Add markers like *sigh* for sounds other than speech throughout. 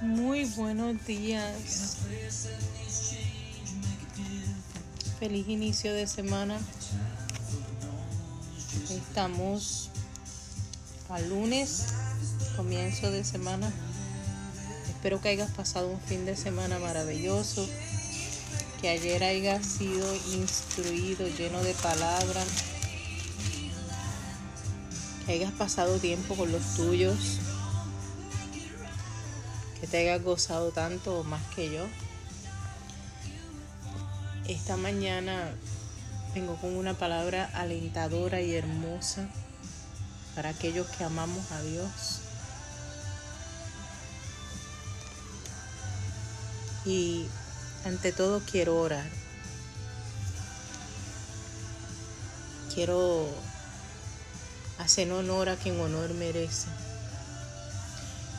Muy buenos días. Feliz inicio de semana. Estamos al lunes, comienzo de semana. Espero que hayas pasado un fin de semana maravilloso, que ayer hayas sido instruido, lleno de palabras, hayas pasado tiempo con los tuyos, que te hayas gozado tanto o más que yo. Esta mañana vengo con una palabra alentadora y hermosa para aquellos que amamos a Dios. Y ante todo quiero orar. Quiero hacer honor a quien honor merece.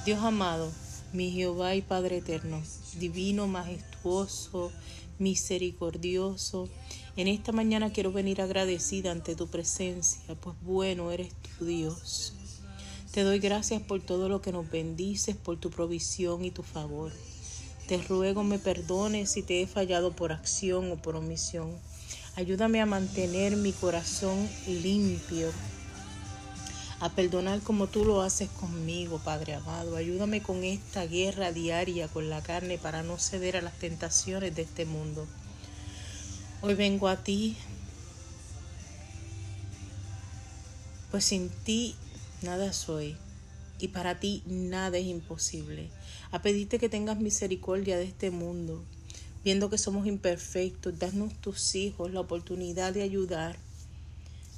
Dios amado, mi Jehová y Padre eterno, divino, majestuoso, misericordioso, en esta mañana quiero venir agradecida ante tu presencia, pues bueno eres tu Dios. Te doy gracias por todo lo que nos bendices, por tu provisión y tu favor. Te ruego me perdones si te he fallado por acción o por omisión. Ayúdame a mantener mi corazón limpio, a perdonar como tú lo haces conmigo, Padre amado. Ayúdame con esta guerra diaria con la carne para no ceder a las tentaciones de este mundo. Hoy vengo a ti, pues sin ti nada soy y para ti nada es imposible. A pedirte que tengas misericordia de este mundo, viendo que somos imperfectos, danos tus hijos la oportunidad de ayudar.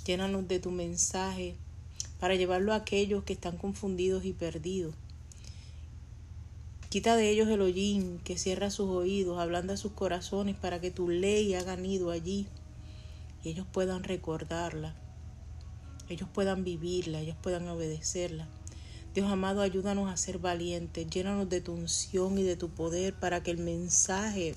Llénanos de tu mensaje para llevarlo a aquellos que están confundidos y perdidos. Quita de ellos el hollín que cierra sus oídos, hablando a sus corazones para que tu ley haga nido allí y ellos puedan recordarla, ellos puedan vivirla, ellos puedan obedecerla. Dios amado, ayúdanos a ser valientes, llénanos de tu unción y de tu poder para que el mensaje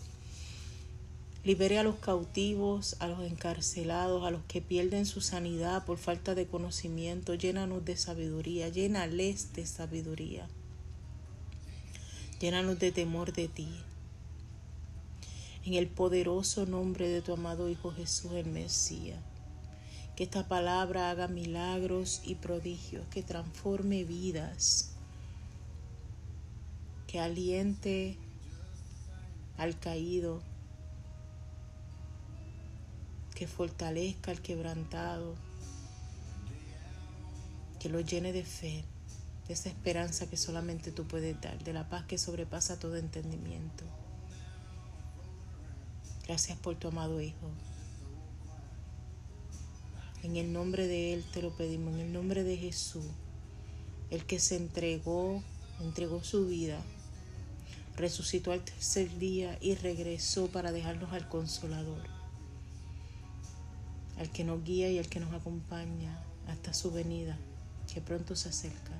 libere a los cautivos, a los encarcelados, a los que pierden su sanidad por falta de conocimiento. Llénanos de sabiduría, llénales de sabiduría. Llénanos de temor de ti. En el poderoso nombre de tu amado Hijo Jesús el Mesías. Que esta palabra haga milagros y prodigios, que transforme vidas, que aliente al caído, que fortalezca al quebrantado, que lo llene de fe, de esa esperanza que solamente tú puedes dar, de la paz que sobrepasa todo entendimiento. Gracias por tu amado Hijo. En el nombre de Él te lo pedimos, en el nombre de Jesús, el que se entregó, entregó su vida, resucitó al tercer día y regresó para dejarnos al consolador, al que nos guía y al que nos acompaña hasta su venida, que pronto se acerca.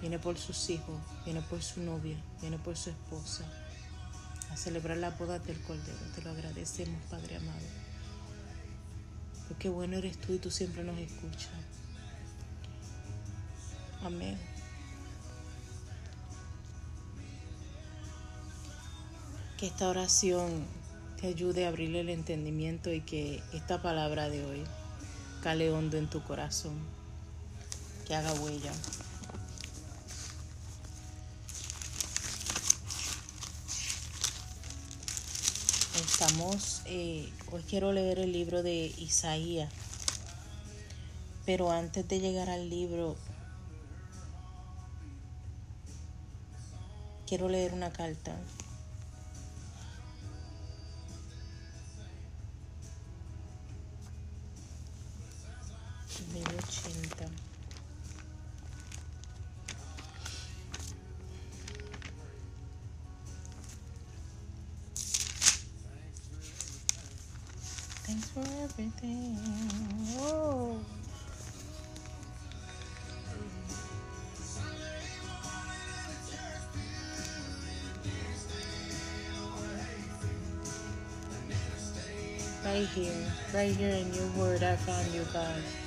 Viene por sus hijos, viene por su novia, viene por su esposa, a celebrar la boda del Cordero. Te lo agradecemos, Padre amado porque bueno eres tú y tú siempre nos escuchas. Amén. Que esta oración te ayude a abrirle el entendimiento y que esta palabra de hoy cale hondo en tu corazón, que haga huella. Estamos, eh, hoy quiero leer el libro de Isaías, pero antes de llegar al libro, quiero leer una carta. For everything. Whoa. Right here, right here in your word, I found you, God.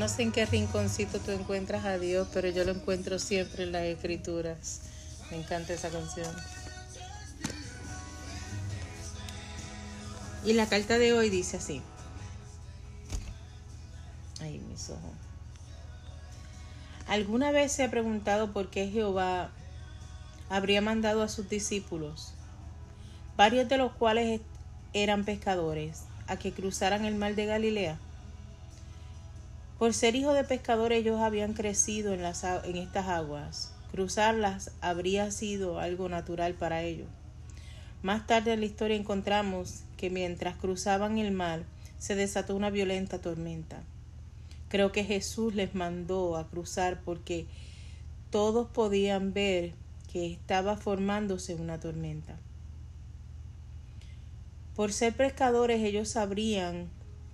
No sé en qué rinconcito tú encuentras a Dios, pero yo lo encuentro siempre en las escrituras. Me encanta esa canción. Y la carta de hoy dice así. Ay, mis ojos. ¿Alguna vez se ha preguntado por qué Jehová habría mandado a sus discípulos, varios de los cuales eran pescadores, a que cruzaran el mar de Galilea? Por ser hijos de pescadores ellos habían crecido en, en estas aguas. Cruzarlas habría sido algo natural para ellos. Más tarde en la historia encontramos que mientras cruzaban el mar se desató una violenta tormenta. Creo que Jesús les mandó a cruzar porque todos podían ver que estaba formándose una tormenta. Por ser pescadores ellos sabrían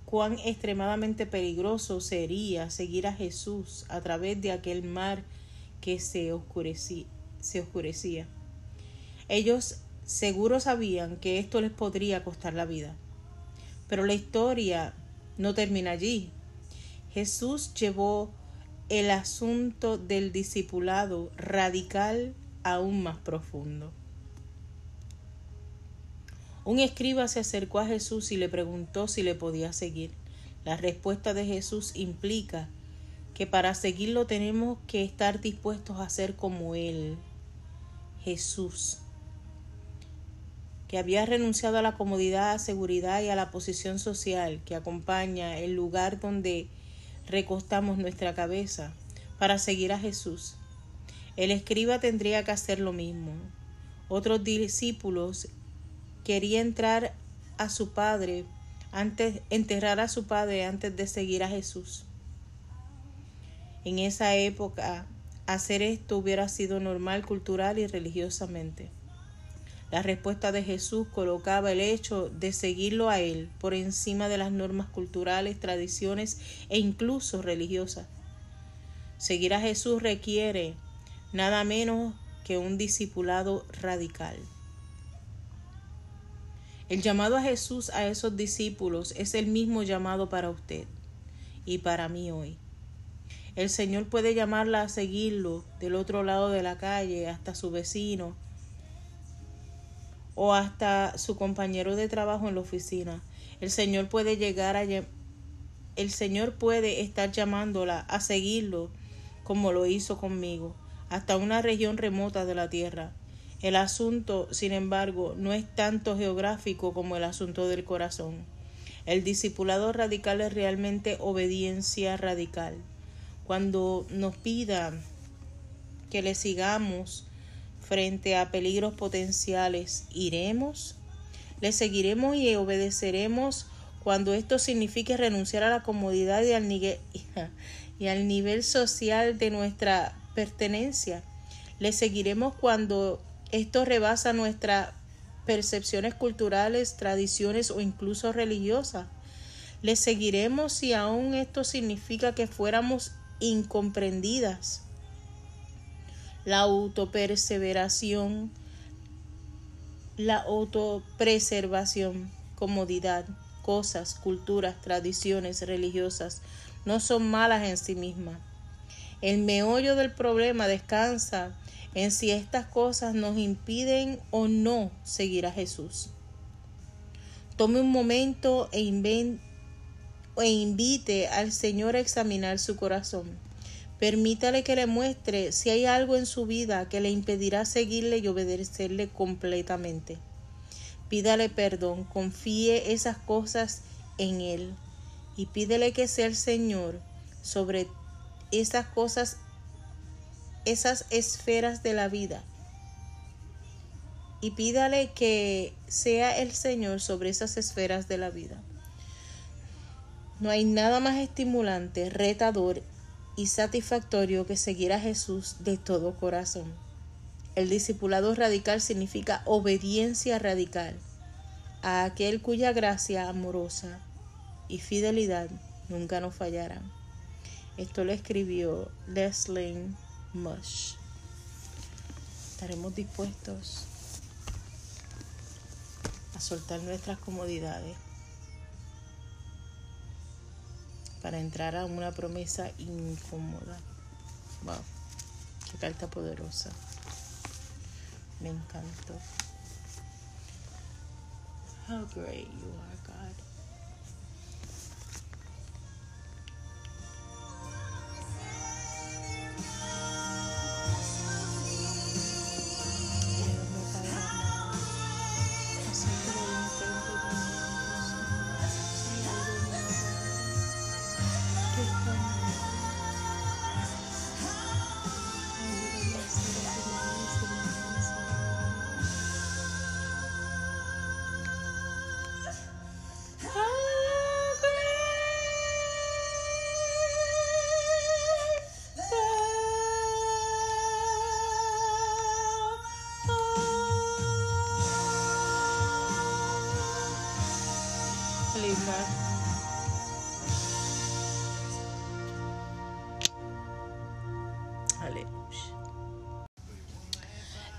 cuán extremadamente peligroso sería seguir a Jesús a través de aquel mar que se oscurecía. Se oscurecía. Ellos seguro sabían que esto les podría costar la vida. Pero la historia no termina allí. Jesús llevó el asunto del discipulado radical aún más profundo. Un escriba se acercó a Jesús y le preguntó si le podía seguir. La respuesta de Jesús implica que para seguirlo tenemos que estar dispuestos a ser como Él, Jesús, que había renunciado a la comodidad, seguridad y a la posición social que acompaña el lugar donde recostamos nuestra cabeza para seguir a Jesús. El escriba tendría que hacer lo mismo. Otros discípulos quería entrar a su padre antes enterrar a su padre antes de seguir a Jesús. En esa época hacer esto hubiera sido normal cultural y religiosamente. La respuesta de Jesús colocaba el hecho de seguirlo a Él por encima de las normas culturales, tradiciones e incluso religiosas. Seguir a Jesús requiere nada menos que un discipulado radical. El llamado a Jesús a esos discípulos es el mismo llamado para usted y para mí hoy. El Señor puede llamarla a seguirlo del otro lado de la calle hasta su vecino o hasta su compañero de trabajo en la oficina. El Señor puede llegar a el Señor puede estar llamándola a seguirlo como lo hizo conmigo hasta una región remota de la tierra. El asunto, sin embargo, no es tanto geográfico como el asunto del corazón. El discipulado radical es realmente obediencia radical. Cuando nos pida que le sigamos frente a peligros potenciales, ¿iremos? ¿Le seguiremos y obedeceremos cuando esto signifique renunciar a la comodidad y al, *laughs* y al nivel social de nuestra pertenencia? ¿Le seguiremos cuando esto rebasa nuestras percepciones culturales, tradiciones o incluso religiosas. Le seguiremos si aún esto significa que fuéramos incomprendidas. La autoperseveración, la autopreservación, comodidad, cosas, culturas, tradiciones religiosas no son malas en sí mismas. El meollo del problema descansa en si estas cosas nos impiden o no seguir a Jesús. Tome un momento e, e invite al Señor a examinar su corazón. Permítale que le muestre si hay algo en su vida que le impedirá seguirle y obedecerle completamente. Pídale perdón, confíe esas cosas en Él y pídele que sea el Señor sobre esas cosas esas esferas de la vida y pídale que sea el Señor sobre esas esferas de la vida. No hay nada más estimulante, retador y satisfactorio que seguir a Jesús de todo corazón. El discipulado radical significa obediencia radical a aquel cuya gracia amorosa y fidelidad nunca nos fallarán. Esto lo escribió Leslie Mush. Estaremos dispuestos a soltar nuestras comodidades para entrar a una promesa incómoda. Wow, qué carta poderosa. Me encantó. How great you are, 谢谢。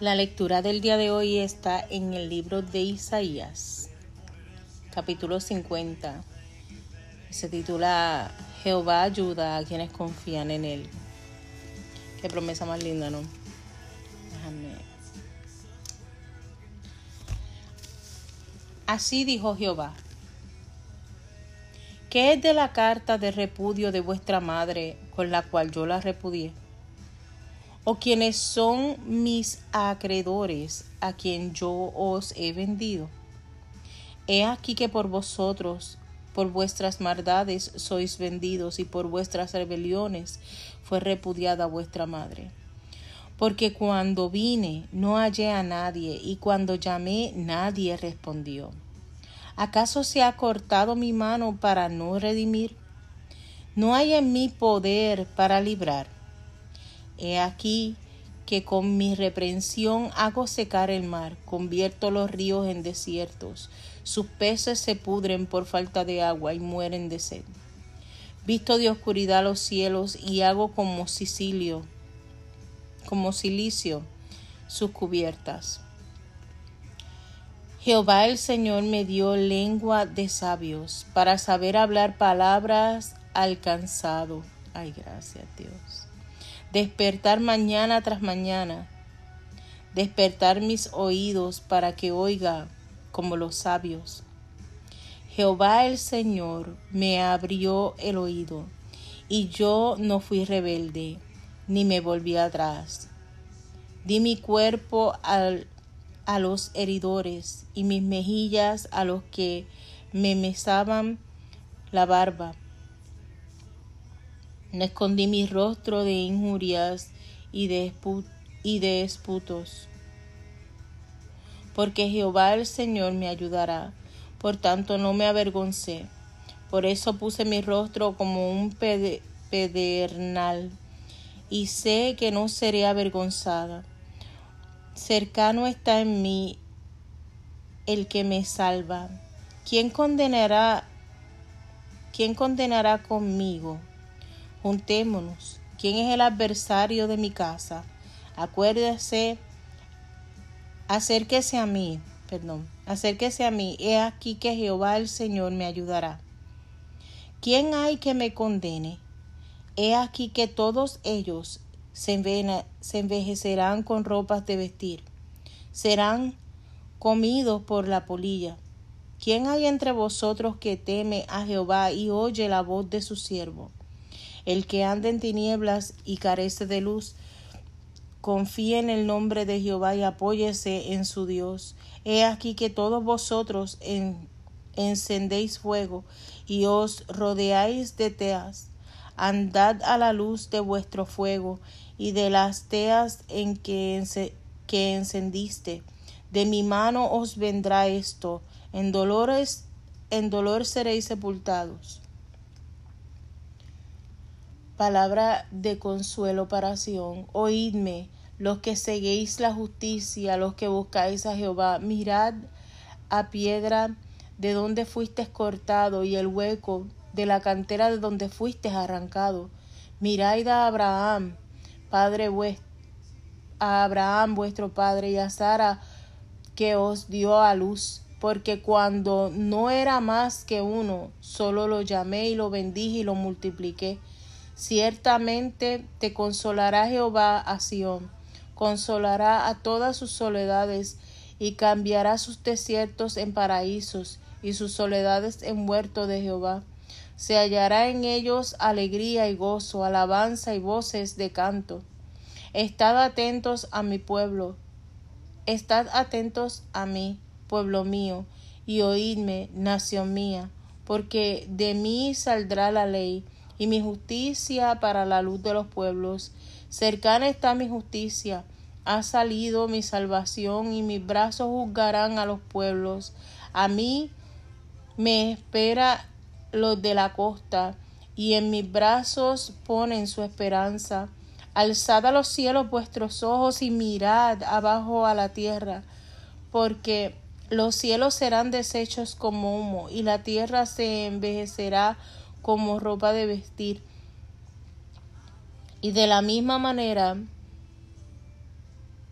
La lectura del día de hoy está en el libro de Isaías, capítulo 50. Se titula Jehová ayuda a quienes confían en él. Qué promesa más linda, ¿no? Déjame. Así dijo Jehová. ¿Qué es de la carta de repudio de vuestra madre con la cual yo la repudié? O quienes son mis acreedores a quien yo os he vendido. He aquí que por vosotros, por vuestras maldades sois vendidos y por vuestras rebeliones fue repudiada vuestra madre. Porque cuando vine no hallé a nadie y cuando llamé nadie respondió. ¿Acaso se ha cortado mi mano para no redimir? ¿No hay en mí poder para librar? He aquí que con mi reprensión hago secar el mar, convierto los ríos en desiertos, sus peces se pudren por falta de agua y mueren de sed. Visto de oscuridad los cielos y hago como sicilio, como silicio sus cubiertas. Jehová el Señor me dio lengua de sabios para saber hablar palabras alcanzado. Ay, gracias Dios despertar mañana tras mañana, despertar mis oídos para que oiga como los sabios. Jehová el Señor me abrió el oído, y yo no fui rebelde, ni me volví atrás. Di mi cuerpo a los heridores, y mis mejillas a los que me mesaban la barba no escondí mi rostro de injurias y de, y de esputos. Porque Jehová el Señor me ayudará, por tanto no me avergoncé. Por eso puse mi rostro como un pedernal, y sé que no seré avergonzada. Cercano está en mí el que me salva. ¿Quién condenará? ¿Quién condenará conmigo? Juntémonos. ¿Quién es el adversario de mi casa? Acuérdese, acérquese a mí, perdón, acérquese a mí. He aquí que Jehová el Señor me ayudará. ¿Quién hay que me condene? He aquí que todos ellos se, envejecerán con ropas de vestir, serán comidos por la polilla. ¿Quién hay entre vosotros que teme a Jehová y oye la voz de su siervo? El que anda en tinieblas y carece de luz, confíe en el nombre de Jehová y apóyese en su Dios. He aquí que todos vosotros encendéis fuego y os rodeáis de teas. Andad a la luz de vuestro fuego y de las teas en que, que encendiste. De mi mano os vendrá esto. En dolores, en dolor seréis sepultados. Palabra de consuelo para Sion. Oídme, los que seguéis la justicia, los que buscáis a Jehová, mirad a piedra de donde fuiste cortado y el hueco de la cantera de donde fuiste arrancado. Mirad a Abraham, padre vuestro, a Abraham vuestro padre y a Sara que os dio a luz, porque cuando no era más que uno, solo lo llamé y lo bendije y lo multipliqué. Ciertamente te consolará Jehová a Sión consolará a todas sus soledades y cambiará sus desiertos en paraísos y sus soledades en huerto de Jehová. Se hallará en ellos alegría y gozo, alabanza y voces de canto. Estad atentos a mi pueblo, estad atentos a mí, pueblo mío, y oídme, nación mía, porque de mí saldrá la ley y mi justicia para la luz de los pueblos Cercana está mi justicia, ha salido mi salvación y mis brazos juzgarán a los pueblos. A mí me espera los de la costa y en mis brazos ponen su esperanza. Alzad a los cielos vuestros ojos y mirad abajo a la tierra, porque los cielos serán deshechos como humo y la tierra se envejecerá como ropa de vestir y de la misma manera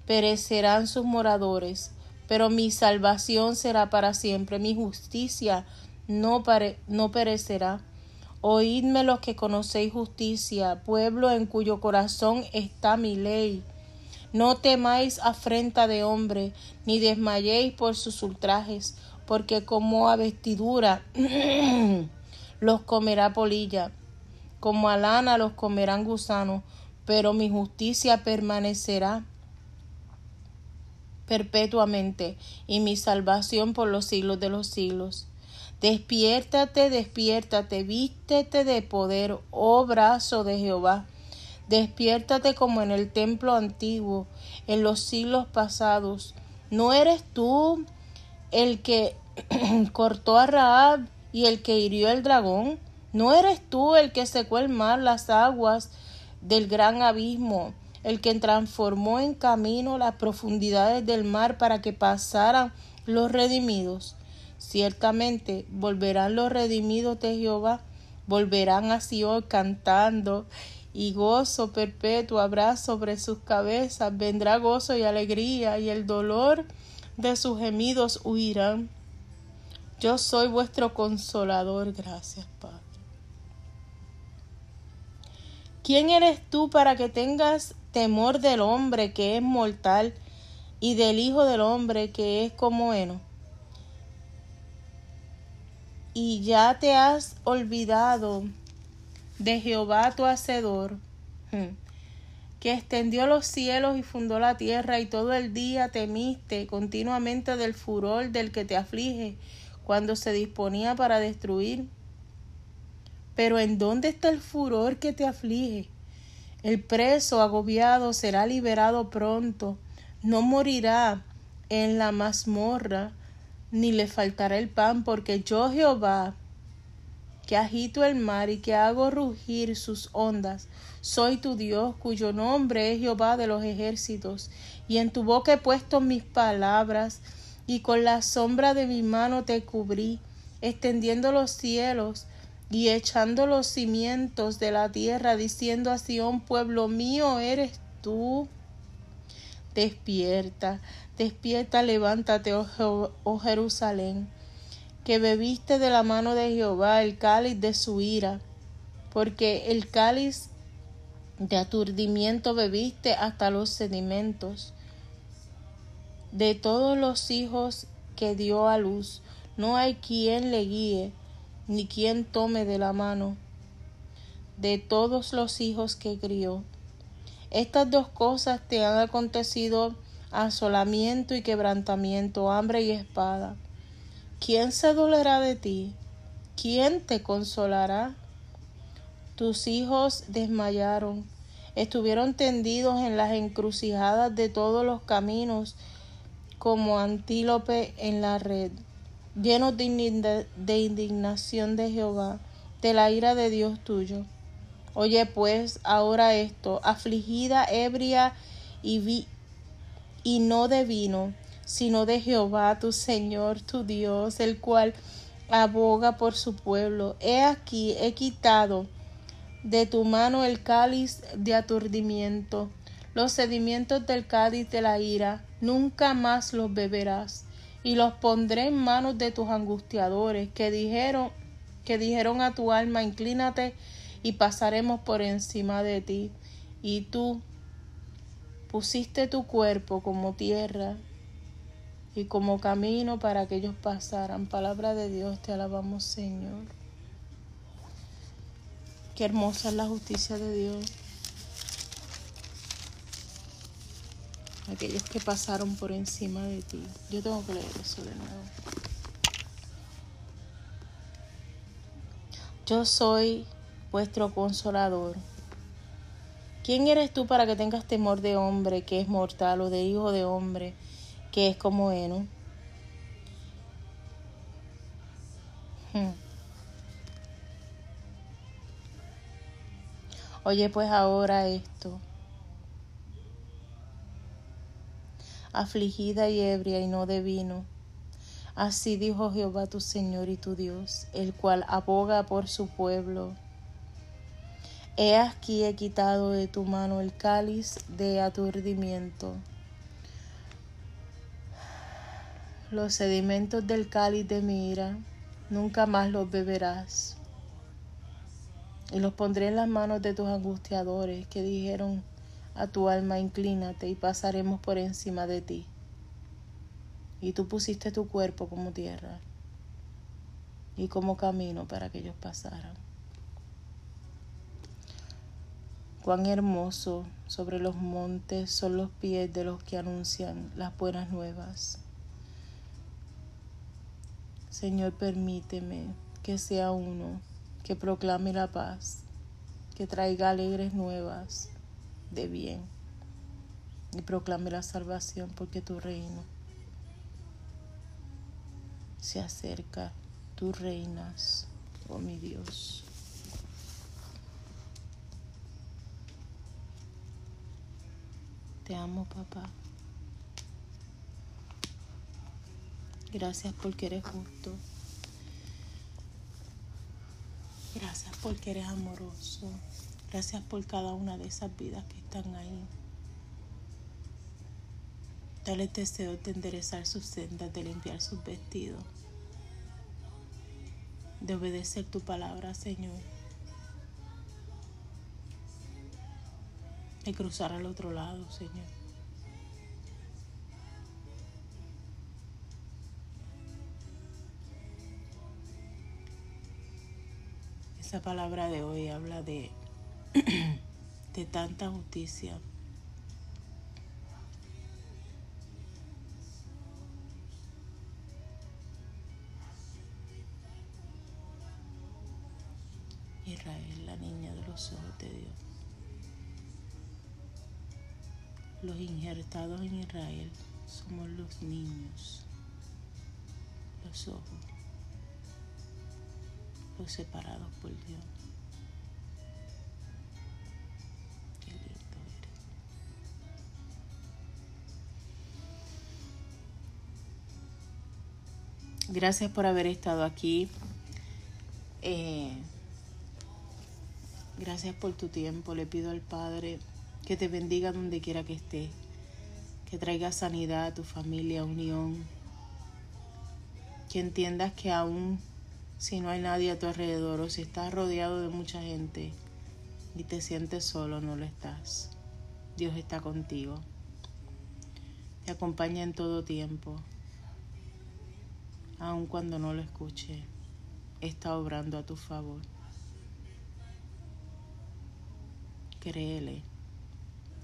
perecerán sus moradores, pero mi salvación será para siempre, mi justicia no, no perecerá. Oídme los que conocéis justicia, pueblo en cuyo corazón está mi ley. No temáis afrenta de hombre, ni desmayéis por sus ultrajes, porque como a vestidura *clears throat* los comerá polilla como a lana los comerán gusanos, pero mi justicia permanecerá perpetuamente y mi salvación por los siglos de los siglos. Despiértate, despiértate, vístete de poder, oh brazo de Jehová. Despiértate como en el templo antiguo, en los siglos pasados. ¿No eres tú el que *clears throat* cortó a Raab y el que hirió el dragón? ¿No eres tú el que secó el mar, las aguas del gran abismo, el que transformó en camino las profundidades del mar para que pasaran los redimidos? Ciertamente volverán los redimidos de Jehová, volverán así hoy cantando y gozo perpetuo habrá sobre sus cabezas, vendrá gozo y alegría y el dolor de sus gemidos huirán. Yo soy vuestro consolador, gracias Padre. ¿Quién eres tú para que tengas temor del hombre que es mortal y del Hijo del hombre que es como heno? Y ya te has olvidado de Jehová tu Hacedor, hmm, que extendió los cielos y fundó la tierra, y todo el día temiste continuamente del furor del que te aflige, cuando se disponía para destruir. Pero ¿en dónde está el furor que te aflige? El preso agobiado será liberado pronto, no morirá en la mazmorra, ni le faltará el pan, porque yo Jehová, que agito el mar y que hago rugir sus ondas, soy tu Dios, cuyo nombre es Jehová de los ejércitos, y en tu boca he puesto mis palabras, y con la sombra de mi mano te cubrí, extendiendo los cielos, y echando los cimientos de la tierra, diciendo a Sión, pueblo mío eres tú. Despierta, despierta, levántate, oh, oh, Jerusalén, que bebiste de la mano de Jehová el cáliz de su ira, porque el cáliz de aturdimiento bebiste hasta los sedimentos. De todos los hijos que dio a luz, no hay quien le guíe, ni quien tome de la mano de todos los hijos que crió. Estas dos cosas te han acontecido asolamiento y quebrantamiento, hambre y espada. ¿Quién se dolerá de ti? ¿Quién te consolará? Tus hijos desmayaron, estuvieron tendidos en las encrucijadas de todos los caminos como antílope en la red llenos de indignación de Jehová, de la ira de Dios tuyo. Oye pues ahora esto, afligida, ebria y, vi y no de vino, sino de Jehová tu Señor, tu Dios, el cual aboga por su pueblo. He aquí, he quitado de tu mano el cáliz de aturdimiento, los sedimentos del cáliz de la ira, nunca más los beberás, y los pondré en manos de tus angustiadores, que dijeron, que dijeron a tu alma, inclínate y pasaremos por encima de ti. Y tú pusiste tu cuerpo como tierra y como camino para que ellos pasaran. Palabra de Dios, te alabamos Señor. Qué hermosa es la justicia de Dios. Aquellos que pasaron por encima de ti. Yo tengo que leer eso de nuevo. Yo soy vuestro consolador. ¿Quién eres tú para que tengas temor de hombre que es mortal o de hijo de hombre? que es como Eno. Hmm. Oye, pues ahora esto. Afligida y ebria y no de vino. Así dijo Jehová tu Señor y tu Dios, el cual aboga por su pueblo. He aquí he quitado de tu mano el cáliz de aturdimiento los sedimentos del cáliz de mi ira, nunca más los beberás. Y los pondré en las manos de tus angustiadores que dijeron a tu alma, inclínate y pasaremos por encima de ti. Y tú pusiste tu cuerpo como tierra y como camino para que ellos pasaran. Cuán hermoso sobre los montes son los pies de los que anuncian las buenas nuevas. Señor, permíteme que sea uno que proclame la paz, que traiga alegres nuevas de bien y proclame la salvación porque tu reino se acerca, tú reinas, oh mi Dios. Te amo, papá. Gracias porque eres justo. Gracias porque eres amoroso. Gracias por cada una de esas vidas que están ahí. Dale deseo de enderezar sus sendas, de limpiar sus vestidos, de obedecer tu palabra, Señor. De cruzar al otro lado, Señor. Esa palabra de hoy habla de, de tanta justicia. Israel, la niña de los ojos de Dios. Los injertados en Israel somos los niños, los ojos los separados por Dios. Gracias por haber estado aquí. Eh, gracias por tu tiempo. Le pido al Padre que te bendiga donde quiera que estés. Que traiga sanidad a tu familia, unión. Que entiendas que aún si no hay nadie a tu alrededor o si estás rodeado de mucha gente y te sientes solo, no lo estás. Dios está contigo. Te acompaña en todo tiempo. Aun cuando no lo escuche, está obrando a tu favor. Créele.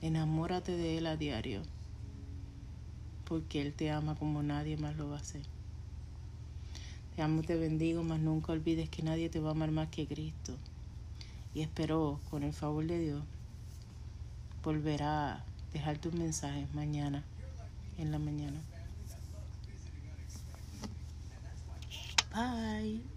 Enamórate de Él a diario. Porque Él te ama como nadie más lo va a hacer. Te amo, te bendigo, mas nunca olvides que nadie te va a amar más que Cristo. Y espero, con el favor de Dios, volver a dejar tus mensajes mañana, en la mañana. Bye.